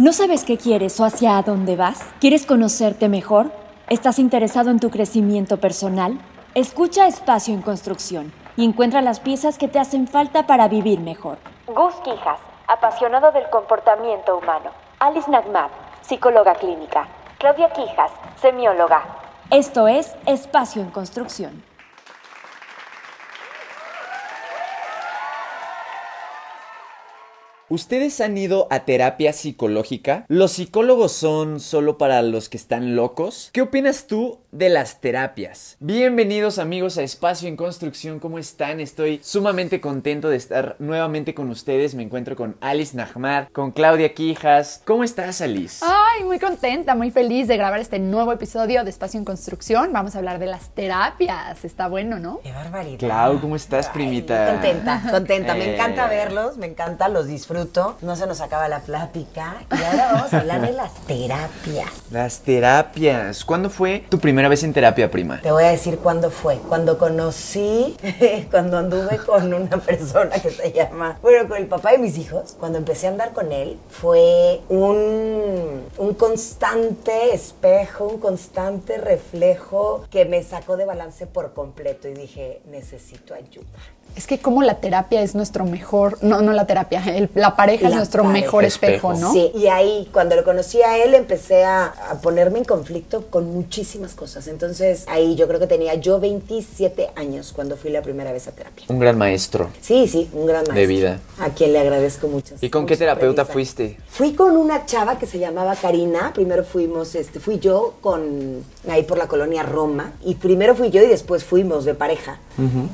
¿No sabes qué quieres o hacia dónde vas? ¿Quieres conocerte mejor? ¿Estás interesado en tu crecimiento personal? Escucha Espacio en Construcción y encuentra las piezas que te hacen falta para vivir mejor. Gus Quijas, apasionado del comportamiento humano. Alice Nagmad, psicóloga clínica. Claudia Quijas, semióloga. Esto es Espacio en Construcción. ¿Ustedes han ido a terapia psicológica? ¿Los psicólogos son solo para los que están locos? ¿Qué opinas tú de las terapias? Bienvenidos amigos a Espacio en Construcción, ¿cómo están? Estoy sumamente contento de estar nuevamente con ustedes. Me encuentro con Alice Nahmad, con Claudia Quijas. ¿Cómo estás, Alice? Ay, muy contenta, muy feliz de grabar este nuevo episodio de Espacio en Construcción. Vamos a hablar de las terapias. Está bueno, ¿no? Qué barbaridad. Clau, ¿cómo estás, primita? Contenta, contenta. Me Eh. encanta verlos, me encanta, los disfruto. No se nos acaba la plática. Y ahora vamos a hablar de las terapias. Las terapias. ¿Cuándo fue tu primera vez en terapia, prima? Te voy a decir cuándo fue. Cuando conocí, cuando anduve con una persona que se llama, bueno, con el papá de mis hijos, cuando empecé a andar con él, fue un, un constante espejo, un constante reflejo que me sacó de balance por completo y dije, necesito ayuda. Es que como la terapia es nuestro mejor, no, no la terapia, el- la pareja es nuestro pareja. mejor espejo, Espejo. ¿no? Sí, y ahí cuando lo conocí a él empecé a, a ponerme en conflicto con muchísimas cosas. Entonces ahí yo creo que tenía yo 27 años cuando fui la primera vez a terapia. Un gran maestro. Sí, sí, un gran maestro. De vida. A quien le agradezco mucho. ¿Y con qué terapeuta fuiste? Fui con una chava que se llamaba Karina. Primero fuimos, este, fui yo con ahí por la colonia Roma. Y primero fui yo y después fuimos de pareja.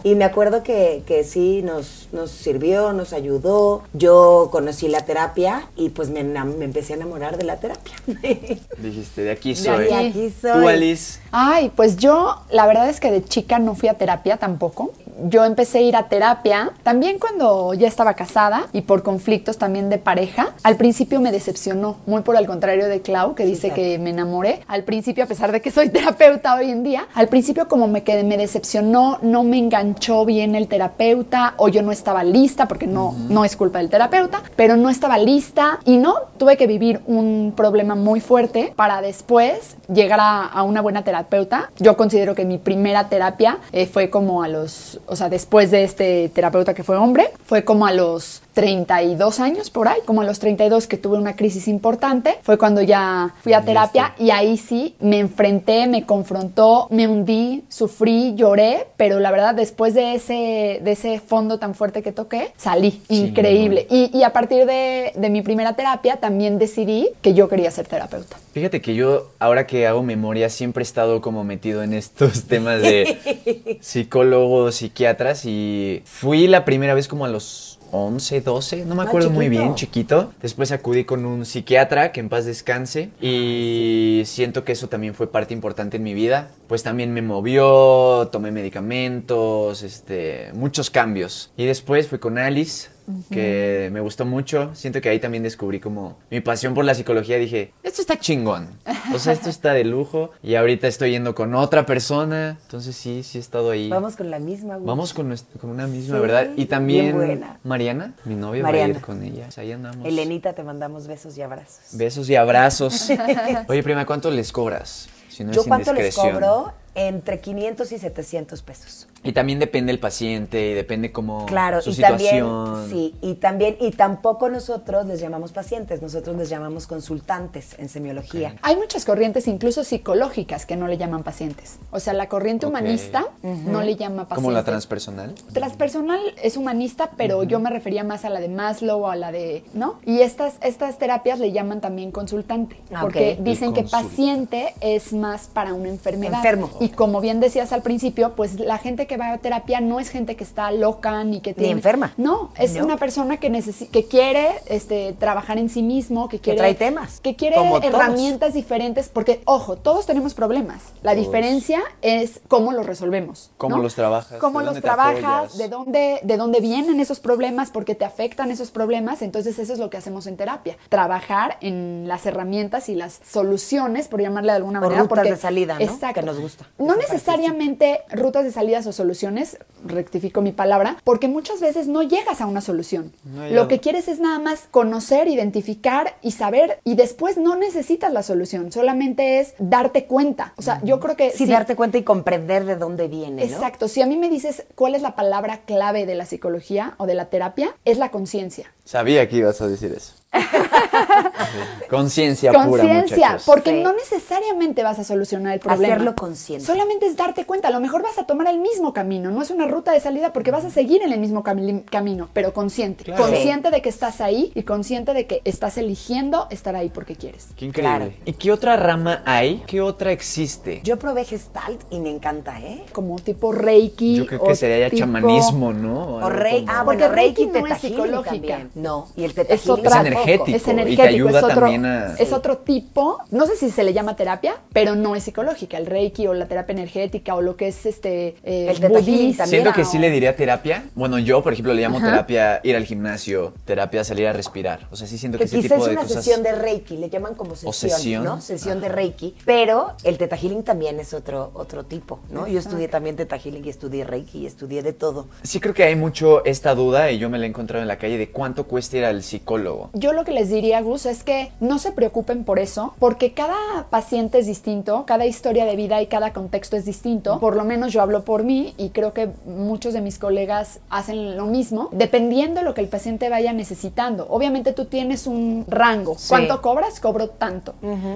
Y me acuerdo que, que sí nos, nos sirvió, nos ayudó. Yo conocí la terapia y pues me, enam- me empecé a enamorar de la terapia. Dijiste, de aquí De soy. aquí, aquí soy. Tú, Alice. Ay, pues yo, la verdad es que de chica no fui a terapia tampoco. Yo empecé a ir a terapia también cuando ya estaba casada y por conflictos también de pareja. Al principio me decepcionó, muy por el contrario de Clau, que dice claro. que me enamoré. Al principio, a pesar de que soy terapeuta hoy en día, al principio como me quedé, me decepcionó, no me enganchó bien el terapeuta o yo no estaba lista, porque no, no es culpa del terapeuta, pero no estaba lista y no, tuve que vivir un problema muy fuerte para después llegar a, a una buena terapeuta. Yo considero que mi primera terapia eh, fue como a los, o sea, después de este terapeuta que fue hombre, fue como a los 32 años por ahí, como a los 32 que tuve una crisis importante, fue cuando ya fui a terapia y ahí sí me enfrenté, me confrontó, me hundí, sufrí, lloré, pero la verdad después de ese, de ese fondo tan fuerte que toqué, salí, increíble. Y, y a partir de, de mi primera terapia también decidí que yo quería ser terapeuta. Fíjate que yo, ahora que hago memoria, siempre he estado como metido en estos temas de psicólogos, psiquiatras y fui la primera vez como a los 11, 12, no me Ah, acuerdo muy bien, chiquito. Después acudí con un psiquiatra, que en paz descanse, y siento que eso también fue parte importante en mi vida. Pues también me movió, tomé medicamentos, este, muchos cambios. Y después fui con Alice, que me gustó mucho. Siento que ahí también descubrí como mi pasión por la psicología. Dije, esto está chingón. O sea, esto está de lujo. Y ahorita estoy yendo con otra persona. Entonces sí, sí he estado ahí. Vamos con la misma. Gus. Vamos con, nuestra- con una misma, Sí, ¿verdad? Y también. Mariana, mi novia, va a Mariana. ir con ella. O sea, ahí andamos. Elenita, te mandamos besos y abrazos. Besos y abrazos. Oye, prima, ¿cuánto les cobras? Si no ¿Yo es cuánto les cobro? Entre 500 y 700 pesos. Y también depende el paciente, y depende como Claro, su y situación. también, sí, y también, y tampoco nosotros les llamamos pacientes, nosotros les llamamos consultantes en semiología. Hay muchas corrientes, incluso psicológicas, que no le llaman pacientes. O sea, la corriente Ok. humanista no le llama paciente. Como la transpersonal. Transpersonal es humanista, pero yo me refería más a la de Maslow o a la de, ¿no? Y estas, estas terapias le llaman también consultante, Ah, porque ok. dicen que paciente es más para una enfermedad. Enfermo. Y como bien decías al principio, pues la gente que va a terapia no es gente que está loca ni que tiene... enferma. No, es No. una persona que, que quiere este, trabajar en sí mismo, que quiere... trae temas, Que quiere como todos. herramientas diferentes, porque, ojo, todos tenemos problemas. La Todos. diferencia es cómo los resolvemos. Cómo ¿no? los trabajas, Cómo de los trabajas, de dónde, de dónde vienen esos problemas, porque te afectan esos problemas. Entonces, eso es lo que hacemos en terapia. Trabajar en las herramientas y las soluciones, por llamarle de alguna O manera. rutas porque- de salida, ¿no? Exacto. Que nos gusta. No esa necesariamente rutas de salidas o soluciones, rectifico mi palabra, porque muchas veces no llegas a una solución. No Lo que quieres es nada más conocer, identificar y saber, y después no necesitas la solución, solamente es darte cuenta. O sea, yo creo que... Sí, si- darte cuenta y comprender de dónde viene, ¿no? Exacto, si a mí me dices cuál es la palabra clave de la psicología o de la terapia, es la conciencia. Sabía que ibas a decir eso. Conciencia pura, Conciencia, porque Sí. no necesariamente vas a solucionar el problema. Hacerlo consciente. Solamente es darte cuenta, a lo mejor vas a tomar el mismo camino, no es una ruta de salida porque vas a seguir en el mismo cami- camino, pero consciente. Claro. Consciente de que estás ahí y consciente de que estás eligiendo estar ahí porque quieres. Qué increíble. Claro. ¿Y qué otra rama hay? ¿Qué otra existe? Yo probé Gestalt y me encanta, ¿eh? Como tipo Reiki. Yo creo o que sería ya tipo- chamanismo, ¿no? O rey, como- ah, Porque bueno, Reiki, Reiki no es psicológica. también. No, y el Teta Es otra- Es energético. Es y te energético, ayuda es otro, también a- es otro tipo, no sé si se le llama terapia, pero no es psicológica. El Reiki o la terapia energética o lo que es este eh, El budista. también. Siento que o- sí le diría terapia. Bueno, yo, por ejemplo, le llamo Ajá. terapia ir al gimnasio, terapia salir a respirar. O sea, sí siento que, Que ese tipo es de una cosas... sesión de Reiki, le llaman como sesión, sesión. ¿no? Sesión de Reiki, pero el Teta Healing también es otro, otro tipo, ¿no? Yo estudié también Teta Healing y estudié Reiki y estudié de todo. Sí creo que hay mucho esta duda y yo me la he encontrado en la calle de cuánto cuesta ir al psicólogo. Yo lo que les diría, Gus, es que no se preocupen por eso, porque cada paciente es distinto, cada historia de vida y cada contexto es distinto. Por lo menos yo hablo por mí y creo que muchos de mis colegas hacen lo mismo, dependiendo de lo que el paciente vaya necesitando. Obviamente tú tienes un rango. Sí. ¿Cuánto cobras? Cobro tanto.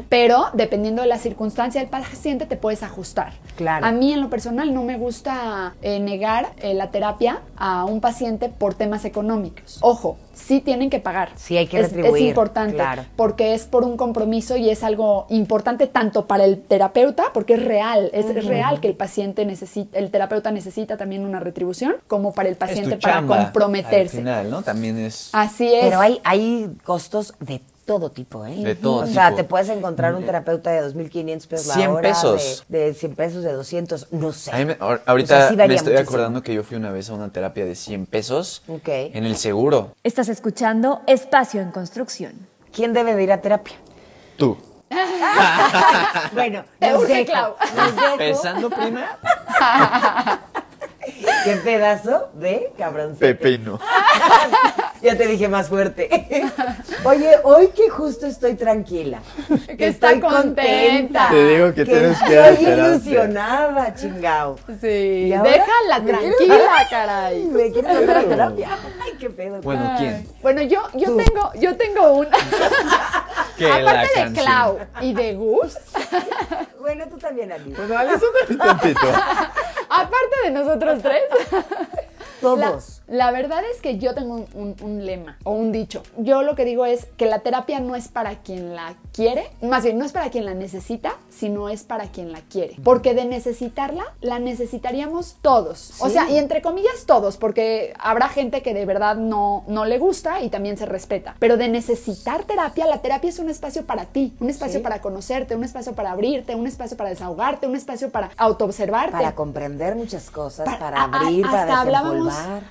Pero dependiendo de la circunstancia del paciente te puedes ajustar. Claro. A mí en lo personal no me gusta eh, negar eh, la terapia a un paciente por temas económicos. Ojo, sí tienen que pagar. Sí, hay que es, retribuir, Es importante claro. porque es por un compromiso y es algo importante tanto para el terapeuta, porque es real, es real que el paciente necesita, el terapeuta necesita también una retribución, como para el paciente es tu para chamba, Al comprometerse. final, ¿no? También es... Así es. Pero hay, hay costos de todo tipo, ¿eh? De todo O sea, tipo. te puedes encontrar un terapeuta de 2.500 pesos la 100 hora, pesos. De, de 100 pesos, de 200, no sé. A mí me- ahor- O sea, ahorita sí me estoy muchísimo. acordando que yo fui una vez a una terapia de 100 pesos Ok. en el seguro. Estás escuchando Espacio en Construcción. ¿Quién debe de ir a terapia? Tú. Bueno, urge, dejo, Clau. los dejo. ¿Pesando, prima? Qué pedazo de cabroncete. Pepino. Ya te dije más fuerte. Oye, hoy que justo estoy tranquila. Que está contenta. Te digo que tienes que ir a Estoy ilusionada, chingao. Sí, déjala ¿Me quieres- tranquila, Ay, caray. ¿Me quieres a terapia? Ay, qué pedo. Bueno, ¿quién? Bueno, yo, yo Tú. tengo, yo tengo un. Que la Aparte de. Clau y de Gus, Bueno, tú también, Ali. Pues dale, súper tantito. aparte de nosotros tres, Todos. La, la verdad es que yo tengo un, un- un lema o un dicho. Yo lo que digo es que la terapia no es para quien la quiere, más bien no es para quien la necesita, sino es para quien la quiere. Porque de necesitarla, la necesitaríamos todos. O sea, y entre comillas todos, porque habrá gente que de verdad no, no le gusta y también se respeta. Pero de necesitar terapia, la terapia es un espacio para ti, un espacio Sí. para conocerte, un espacio para abrirte, un espacio para desahogarte, un espacio para autoobservarte. Para comprender muchas cosas, Pa- para a- a- abrir, para hasta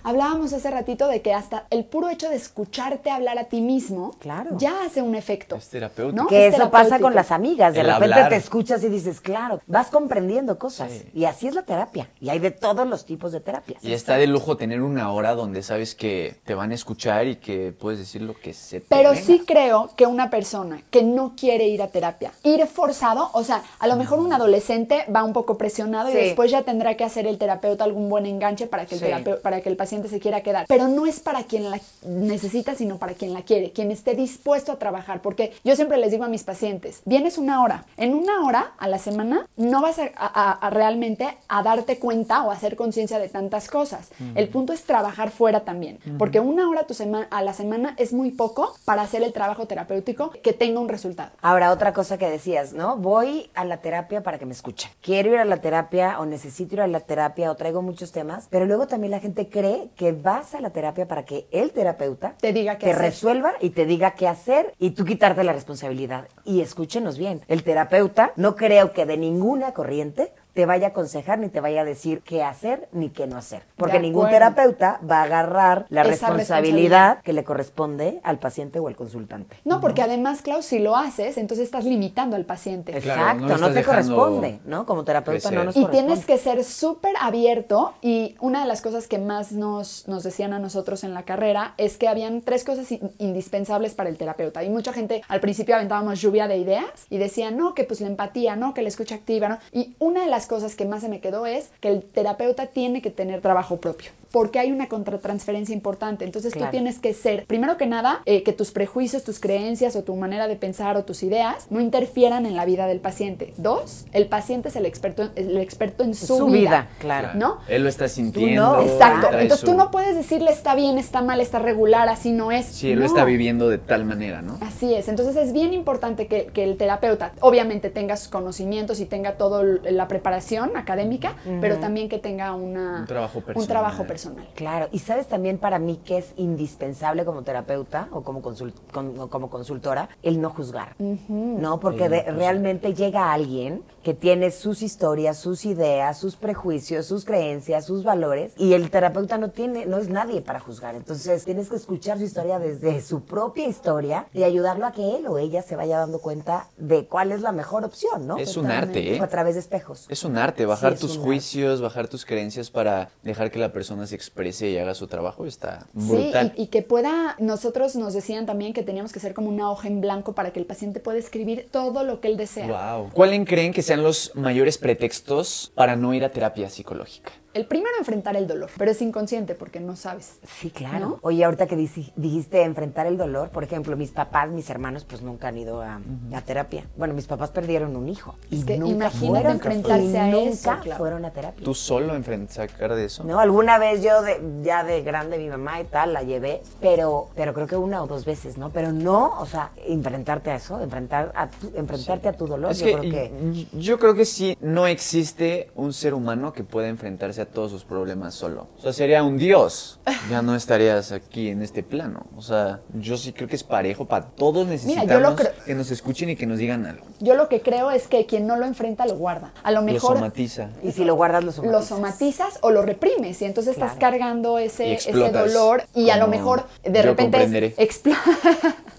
hablábamos, hace ratito de que hasta el puro hecho de escucharte hablar a ti mismo Claro. ya hace un efecto. Es terapéutico. ¿no? Que Es eso pasa con las amigas. De El repente hablar. te escuchas y dices, claro, vas comprendiendo cosas. Sí. Y así es la terapia. Y hay de todos los tipos de terapias. Y está de lujo tener una hora donde sabes que te van a escuchar y que puedes decir lo que se te Pero venga. sí creo que una persona que no quiere ir a terapia, ir forzado, o sea, a lo mejor un adolescente va un poco presionado Sí. y después ya tendrá que hacer el terapeuta algún buen enganche para que, el Sí. terapeu- para que el paciente se quiera quedar. Pero no es para quien la necesita, sino para quien la quiere, quien esté dispuesto a trabajar. Porque yo siempre les digo a mis pacientes, vienes una hora, en una hora a la semana no vas a, a- a realmente a darte cuenta o a hacer conciencia de tantas cosas. El punto es trabajar fuera también, porque una hora a, tu sema- a la semana es muy poco para hacer el trabajo terapéutico que tenga un resultado. Ahora, otra cosa que decías, ¿no? Voy a la terapia para que me escuchen. Quiero ir a la terapia o necesito ir a la terapia o traigo muchos temas, pero luego también la gente cree que vas a la terapia para que el terapeuta Te diga qué te hacer. resuelva y te diga qué hacer y tú quitarte la responsabilidad. Y escúchenos bien, el terapeuta no creo que de ninguna corriente te vaya a aconsejar ni te vaya a decir qué hacer ni qué no hacer. Porque ningún terapeuta va a agarrar la responsabilidad responsabilidad. que le corresponde al paciente o al consultante. No, porque además, Klaus, si lo haces, entonces estás limitando al paciente. Claro, Exacto, no te corresponde, ¿no? Como terapeuta no nos Y corresponde. tienes que ser súper abierto y una de las cosas que más nos, nos decían a nosotros en la carrera es que habían tres cosas in- indispensables para el terapeuta. Y mucha gente al principio aventábamos lluvia de ideas y decían, no, que pues la empatía, no, que la escucha activa, ¿no? Y una de las cosas que más se me quedó es que el terapeuta tiene que tener trabajo propio. Porque hay una contratransferencia importante. Entonces Claro. tú tienes que ser, primero que nada, eh, que tus prejuicios, tus creencias o tu manera de pensar o tus ideas no interfieran en la vida del paciente. Dos, el paciente es el experto, el experto en su, Su vida, claro. ¿No? Él lo está sintiendo. no. Exacto. Entonces tú su- no puedes decirle está bien, está mal, está regular, así no es. Sí, él lo No. está viviendo de tal manera, ¿no? Así es, entonces es bien importante que, que el terapeuta obviamente tenga sus conocimientos y tenga toda la preparación académica, pero también que tenga una, Un trabajo un personal. trabajo personal. Claro, y sabes también para mí que es indispensable como terapeuta o como, consul- con- o como consultora el no juzgar, ¿no? Porque de- realmente llega alguien que tiene sus historias, sus ideas, sus prejuicios, sus creencias, sus valores y el terapeuta no tiene, no es nadie para juzgar. Entonces tienes que escuchar su historia desde su propia historia y ayudarlo a que él o ella se vaya dando cuenta de cuál es la mejor opción, ¿no? Es un arte, ¿eh? A través de espejos. Es un arte, bajar es tus un arte. juicios, bajar tus creencias para dejar que la persona se exprese y haga su trabajo, está Sí, brutal. y, y que pueda, nosotros nos decían también que teníamos que ser como una hoja en blanco para que el paciente pueda escribir todo lo que él desea. Wow. ¿Cuáles creen que sean los mayores pretextos para no ir a terapia psicológica? El primero, enfrentar el dolor, pero es inconsciente porque no sabes. Sí, claro. ¿No? Oye, ahorita que dijiste enfrentar el dolor, por ejemplo, mis papás, mis hermanos, pues nunca han ido a, a terapia. Bueno, mis papás perdieron un hijo. Es y que nunca imagínate fueron, enfrentarse y a nunca eso, claro. fueron a terapia. ¿Tú solo enfrentas sacar de eso? No, alguna vez yo de, ya de grande mi mamá y tal la llevé, pero pero creo que una o dos veces, ¿no? Pero no, o sea, enfrentarte a eso, enfrentar a tu- enfrentarte a tu dolor, Es yo que, creo que yo creo que sí, no existe un ser humano que pueda enfrentarse a todos sus problemas solo. O sea, sería un dios. Ya no estarías aquí en este plano. O sea, yo sí creo que es parejo para todos necesitamos yo lo creo- que nos escuchen y que nos digan algo. Yo lo que creo es que quien no lo enfrenta lo guarda. A lo Lo mejor somatiza. y si lo guardas lo somatizas. lo somatizas o lo reprimes y entonces estás cargando ese, Y ese dolor y a lo mejor de yo repente comprenderé. es-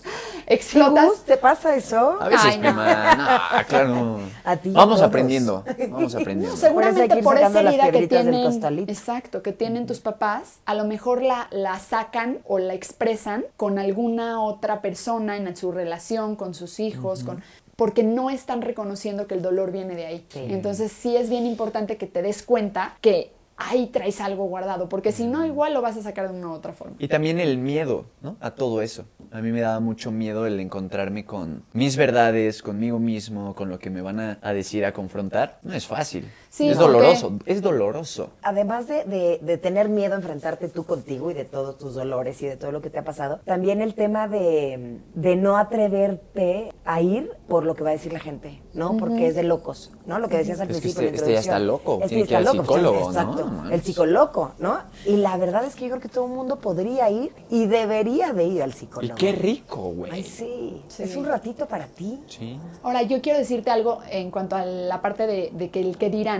explotas. ¿Te pasa eso? A veces, Ay, no. prima, no, claro. A ti Vamos todos. aprendiendo. Vamos aprendiendo. No, seguramente Por esa herida que tienen, exacto, que tienen tus papás, a lo mejor la, la sacan o la expresan con alguna otra persona en su relación, con sus hijos, con porque no están reconociendo que el dolor viene de ahí. Sí. Entonces sí es bien importante que te des cuenta que ahí traes algo guardado, porque si no igual lo vas a sacar de una u otra forma. Y también el miedo, ¿no? A todo eso. A mí me daba mucho miedo el encontrarme con mis verdades, conmigo mismo, con lo que me van a, a decir, a confrontar. No es fácil. Sí, es doloroso, es doloroso. Además de, de- de tener miedo a enfrentarte tú contigo y de todos tus dolores y de todo lo que te ha pasado, también el tema de, de no atreverte a ir por lo que va a decir la gente, ¿no? Porque es de locos, ¿no? Lo que decías al Es que principio. en este- la este ya está introducción. loco, Este tiene ya que. Exacto, No el psicólogo, ¿no? Y la verdad es que yo creo que todo el mundo podría ir y debería de ir al Y psicólogo. qué rico, güey. Ay, sí. Sí. Es un ratito para ti. Sí. Ahora, yo quiero decirte algo en cuanto a la parte de, de que el que dirán.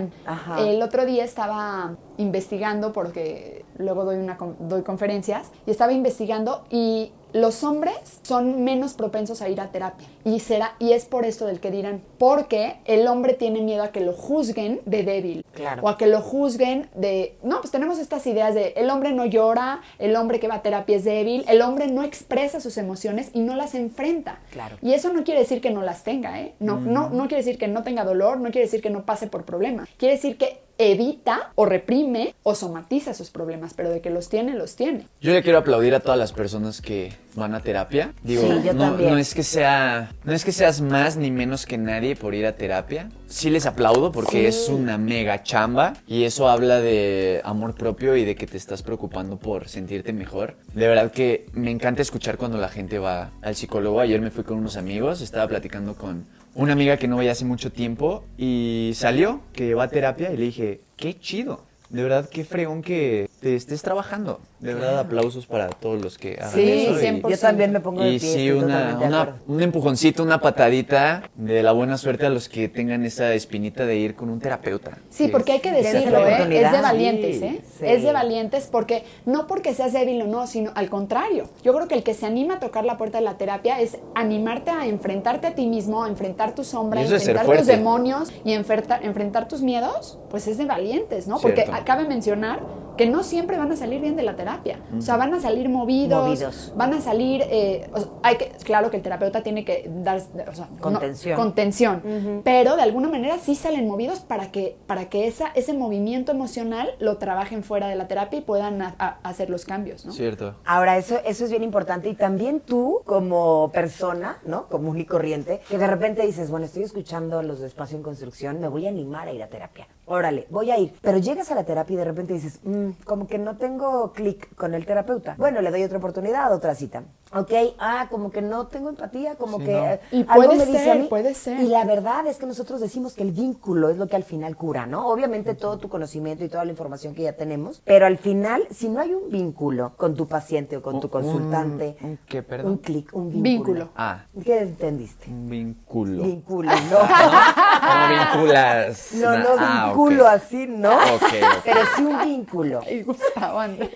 El otro día estaba investigando, porque luego doy, una, doy conferencias, y estaba investigando y los hombres son menos propensos a ir a terapia. Y, será, y es por esto del que dirán. Porque el hombre tiene miedo a que lo juzguen de débil. Claro. O a que lo juzguen de... No, pues tenemos estas ideas de el hombre no llora, el hombre que va a terapia es débil, el hombre no expresa sus emociones y no las enfrenta. Claro. Y eso no quiere decir que no las tenga, ¿eh? No, no, no quiere decir que no tenga dolor, no quiere decir que no pase por problemas. Quiere decir que evita o reprime o somatiza sus problemas, pero de que los tiene, los tiene. Yo le quiero aplaudir a todas las personas que van a terapia. Digo, Sí, yo no, también. no es que sea, no es que seas más ni menos que nadie por ir a terapia. Sí les aplaudo porque es una mega chamba y eso habla de amor propio y de que te estás preocupando por sentirte mejor. De verdad que me encanta escuchar cuando la gente va al psicólogo. Ayer me fui con unos amigos, estaba platicando con una amiga que no veía hace mucho tiempo y salió, que va a terapia y le dije, qué chido. de verdad qué fregón que te estés trabajando. De verdad, aplausos para todos los que hagan Sí, eso. y- 100%. Yo también me pongo de Y pie, sí, estoy una, una- un empujoncito, una patadita de la buena suerte a los que tengan esa espinita de ir con un terapeuta. Sí, porque hay que decirlo, ¿eh? Es de valientes, Sí, ¿eh? sí. Es de valientes porque no porque seas débil o no, sino al contrario. Yo creo que el que se anima a tocar la puerta de la terapia es animarte a enfrentarte a ti mismo, a enfrentar tu sombra, Y ser enfrentar tus demonios y enfrentar, enfrentar tus miedos, pues es de valientes, ¿no? Porque cabe mencionar que no siempre van a salir bien de la terapia. O sea, van a salir movidos, Movidos. van a salir, eh, o sea, hay que, claro que el terapeuta tiene que dar, o sea, no- Contención. contención, pero de alguna manera sí salen movidos para que, para que esa, ese movimiento emocional lo trabajen fuera de la terapia y puedan a- a- hacer los cambios, ¿no? Cierto. Ahora, eso, eso es bien importante. Y también tú, como persona, ¿no? Común y corriente, que de repente dices, bueno, estoy escuchando los de Espacio en Construcción, me voy a animar a ir a terapia. Órale, voy a ir. Pero llegas a la terapia y de repente dices, "Mm, como que no tengo clic con el terapeuta. Bueno, le doy otra oportunidad, otra cita. Ok, ah, como que no tengo empatía, como Sí, que no. Y algo puede me dice a ser, mí. puede ser. Y la verdad es que nosotros decimos que el vínculo es lo que al final cura, ¿no? Obviamente todo tu conocimiento y toda la información que ya tenemos, pero al final, si no hay un vínculo con tu paciente o con tu consultante, un qué, perdón? un clic, un vínculo. Vínculo. Ah, ¿Qué entendiste? un vínculo. Vínculo, no. ¿Cómo vinculas? No, no Ah, así, ¿no? Ok, ok. Pero sí un vínculo. Y Gustavo Andrés.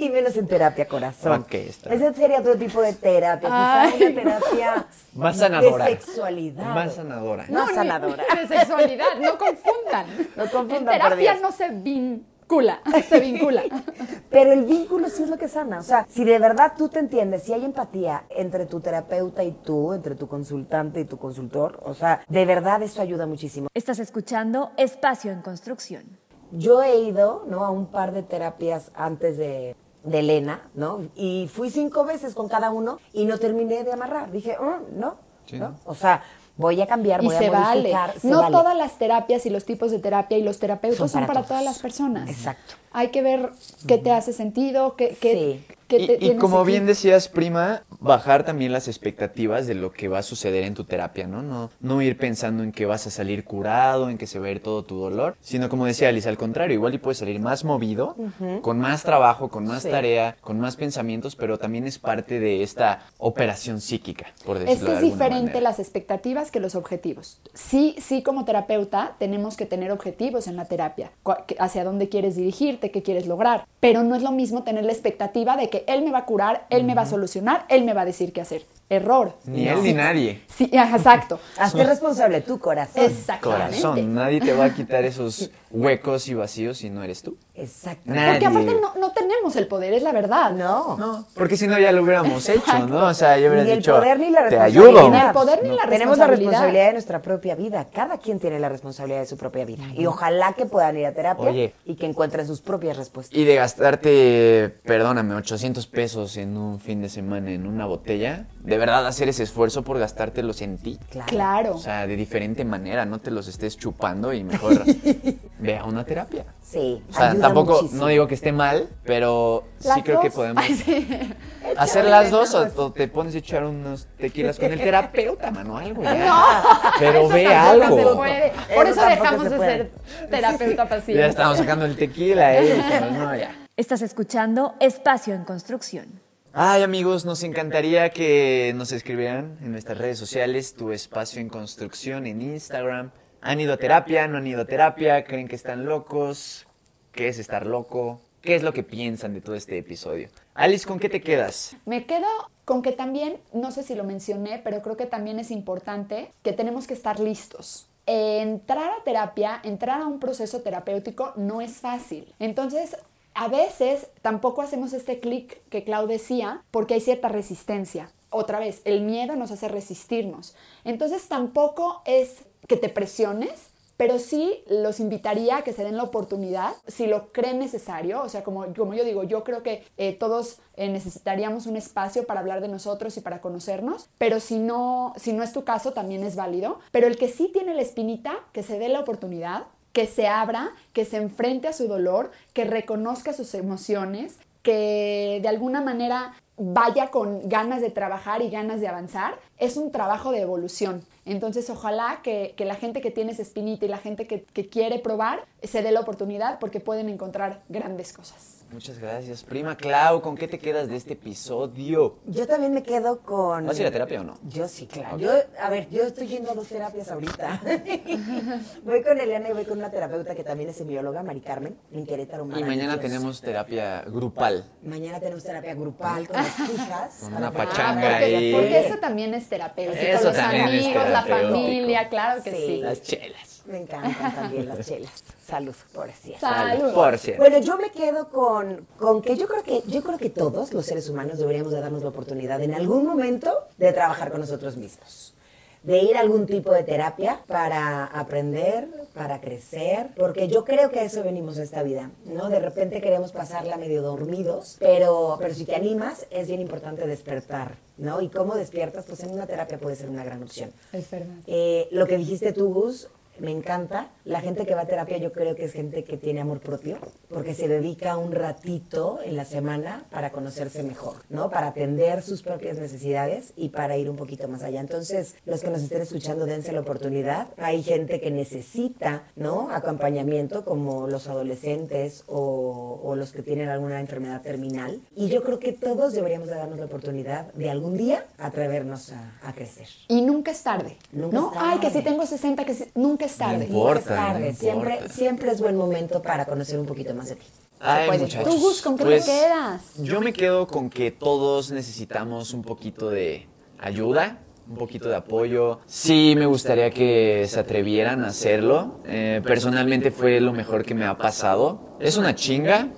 Y menos en terapia corazón. Ok, está. Ese sería otro tipo de terapia. Ay. Quizá una terapia Más sanadora. de sexualidad. Más sanadora. No, ni- sanadora. De sexualidad, no confundan. No confundan, En terapia no se vincula, se vincula. Pero el vínculo sí es lo que sana. O sea, si de verdad tú te entiendes, si hay empatía entre tu terapeuta y tú, entre tu consultante y tu consultor, o sea, de verdad eso ayuda muchísimo. Estás escuchando Espacio en Construcción. Yo he ido, ¿no? A un par de terapias antes de, de Elena, ¿no? Y fui cinco veces con cada uno y no terminé de amarrar. Dije, "Mm, no, Sí, ¿no? O sea, voy a cambiar, Y voy se a vale. modificar. se No vale. todas las terapias y los tipos de terapia y los terapeutas Son son para todas las personas. Exacto. Hay que ver qué te hace sentido, qué, qué, Sí. qué te y como aquí. bien decías, prima, bajar también las expectativas de lo que va a suceder en tu terapia, ¿no? No, no ir pensando en que vas a salir curado, en que se va a ir todo tu dolor, sino como decía Alice, al contrario, igual y puedes salir más movido, con más trabajo, con más Sí. tarea, con más pensamientos, pero también es parte de esta operación psíquica, por decirlo Es que de es diferente manera. las expectativas que los objetivos. Sí, sí, como terapeuta tenemos que tener objetivos en la terapia, hacia dónde quieres dirigirte, qué quieres lograr, pero no es lo mismo tener la expectativa de que él me va a curar, él me va a solucionar, él me va a decir qué hacer. Error. Ni No. él ni nadie. Sí, exacto. Hazte responsable tu corazón. Exactamente. Corazón, nadie te va a quitar esos huecos y vacíos si no eres tú. Exacto. Nadie. Porque aparte no, no tenemos el poder, es la verdad. No. No, porque si no ya lo hubiéramos hecho, ¿no? O sea, yo hubiera Ni el dicho, poder ni la te responsabilidad. ayudo. Ni el poder ni la Tenemos la responsabilidad. responsabilidad de nuestra propia vida. Cada quien tiene la responsabilidad de su propia vida. Y ojalá que puedan ir a terapia Oye. y que encuentren sus propias respuestas. Y de gastarte, perdóname, 800 pesos en un fin de semana en una botella, de verdad hacer ese esfuerzo por gastártelos en ti. Claro. O sea, de diferente manera, no te los estés chupando y mejor ve a una terapia. Sí. O sea, ayuda tampoco, muchísimo. no digo que esté mal, pero Las sí creo que podemos Ay, sí. hacer las dos o, o te pones a echar unos tequilas con el terapeuta, mano, algo ya. Pero ve algo. se puede. Por Eso dejamos se de ser terapeuta pasivo. Ya estamos sacando el tequila, eh. dijimos, no, ya. Estás escuchando Espacio en Construcción. Ay amigos, nos encantaría que nos escribieran en nuestras redes sociales tu espacio en construcción en Instagram. ¿Han ido a terapia? ¿No han ido a terapia? ¿Creen que están locos? ¿Qué es estar loco? ¿Qué es lo que piensan de todo este episodio? Alice, ¿con qué te quedas? Me quedo con que también, no sé si lo mencioné, pero creo que también es importante que tenemos que estar listos. Entrar a terapia, entrar a un proceso terapéutico no es fácil. Entonces, a veces tampoco hacemos este clic que Clau decía porque hay cierta resistencia. Otra vez, el miedo nos hace resistirnos. Entonces, tampoco es que te presiones, pero sí los invitaría a que se den la oportunidad, si lo creen necesario, o sea, como, como yo digo, yo creo que eh, todos eh, necesitaríamos un espacio para hablar de nosotros y para conocernos, pero si no, si no es tu caso, también es válido. Pero el que sí tiene la espinita, que se dé la oportunidad, que se abra, que se enfrente a su dolor, que reconozca sus emociones, que de alguna manera vaya con ganas de trabajar y ganas de avanzar, es un trabajo de evolución. Entonces, ojalá que, que la gente que tiene espinita y la gente que, que quiere probar se dé la oportunidad porque pueden encontrar grandes cosas. Muchas gracias. Prima Clau, ¿con qué te quedas de este episodio? Yo también me quedo con. ¿Vas a ir a terapia o no? Yo sí, claro. Yo, a ver, yo estoy yendo a dos terapias ahorita. voy con Eliana y voy con una terapeuta que también es semióloga, Mari Carmen, en Querétaro. Y mañana tenemos terapia grupal. Mañana tenemos terapia grupal con las hijas. Con una poder- pachanga porque, ahí. porque eso también es terapéutico. Eso los también es amigos, la terapéutico. familia, claro que Sí. sí. Las chelas. Me encantan también las chelas. Salud, por cierto. Salud. Por cierto. Bueno, yo me quedo con, con que yo creo que yo creo que todos los seres humanos deberíamos de darnos la oportunidad en algún momento de trabajar con nosotros mismos. De ir a algún tipo de terapia para aprender, para crecer, porque yo creo que a eso venimos a esta vida, ¿no? De repente queremos pasarla medio dormidos, pero, pero si te animas, es bien importante despertar, ¿no? Y cómo despiertas, pues en una terapia puede ser una gran opción. Es verdad. Eh, lo que dijiste tú, Gus, me encanta. La gente que va a terapia yo creo que es gente que tiene amor propio, porque se dedica un ratito en la semana para conocerse mejor, ¿no? Para atender sus propias necesidades y para ir un poquito más allá. Entonces, los que nos estén escuchando, dense la oportunidad. Hay gente que necesita, ¿no? Acompañamiento, como los adolescentes o, o los que tienen alguna enfermedad terminal. Y yo creo que todos deberíamos de darnos la oportunidad de algún día atrevernos a, a crecer. Y nunca es tarde. Nunca no, es ay, que tarde. si tengo 60, que si- nunca es tarde. No importa. Nunca es tarde. no siempre, importa. siempre es buen momento para conocer un poquito más de ti. Ay, muchachos. Tú, Gus, ¿con qué pues, te quedas? Yo me quedo con que todos necesitamos un poquito de ayuda, un poquito de apoyo. Sí, me gustaría que se atrevieran a hacerlo. Eh, personalmente fue lo mejor que me ha pasado. Es una chinga.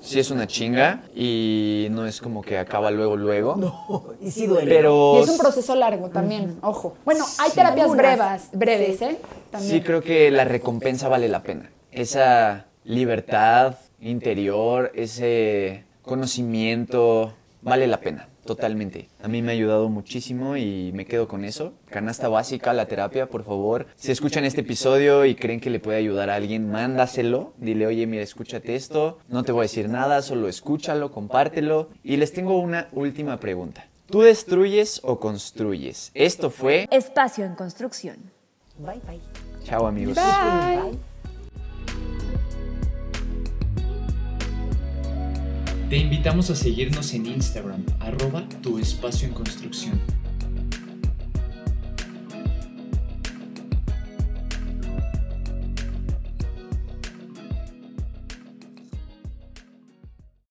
Sí, es una chinga y no es como que acaba luego, luego. Y sí duele. Pero Y es un proceso largo también, ojo. Bueno, hay Sí. terapias breves, breves, Sí. ¿eh? También. Sí, creo que la recompensa vale la pena. Esa libertad interior, ese conocimiento, vale la pena, totalmente. A mí me ha ayudado muchísimo y me quedo con eso. Canasta básica, la terapia, por favor. Si escuchan este episodio y creen que le puede ayudar a alguien, mándaselo. Dile, oye, mira, escúchate esto. No te voy a decir nada, solo escúchalo, compártelo. Y les tengo una última pregunta. ¿Tú destruyes o construyes? Esto fue... Espacio en construcción. Bye, bye. Chao amigos. Bye. Te invitamos a seguirnos en Instagram, arroba tu espacio en construcción.